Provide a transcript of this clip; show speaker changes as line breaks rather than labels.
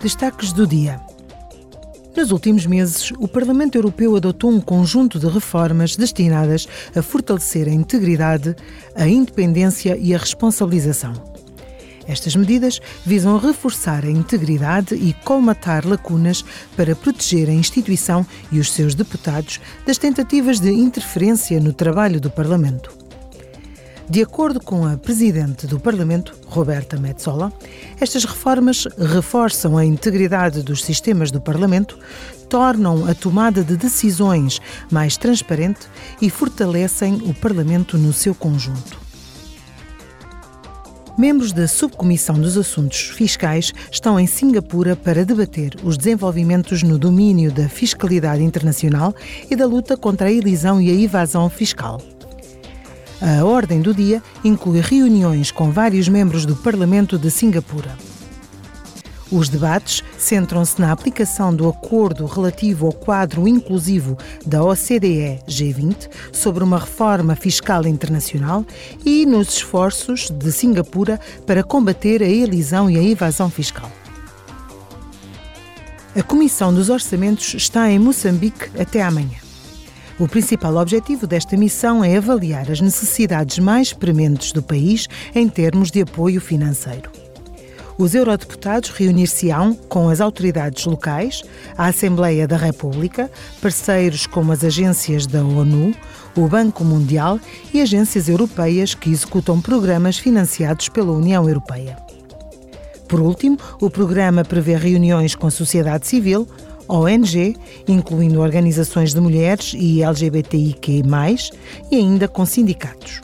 Destaques do dia. Nos últimos meses, o Parlamento Europeu adotou um conjunto de reformas destinadas a fortalecer a integridade, a independência e a responsabilização. Estas medidas visam reforçar a integridade e colmatar lacunas para proteger a instituição e os seus deputados das tentativas de interferência no trabalho do Parlamento. De acordo com a Presidente do Parlamento, Roberta Metsola, estas reformas reforçam a integridade dos sistemas do Parlamento, tornam a tomada de decisões mais transparente e fortalecem o Parlamento no seu conjunto. Membros da Subcomissão dos Assuntos Fiscais estão em Singapura para debater os desenvolvimentos no domínio da fiscalidade internacional e da luta contra a elisão e a evasão fiscal. A ordem do dia inclui reuniões com vários membros do Parlamento de Singapura. Os debates centram-se na aplicação do acordo relativo ao quadro inclusivo da OCDE G20 sobre uma reforma fiscal internacional e nos esforços de Singapura para combater a elisão e a evasão fiscal. A Comissão dos Orçamentos está em Moçambique até amanhã. O principal objetivo desta missão é avaliar as necessidades mais prementes do país em termos de apoio financeiro. Os eurodeputados reunir-se-ão com as autoridades locais, a Assembleia da República, parceiros como as agências da ONU, o Banco Mundial e agências europeias que executam programas financiados pela União Europeia. Por último, o programa prevê reuniões com a sociedade civil, ONG, incluindo organizações de mulheres e LGBTIQ, e ainda com sindicatos.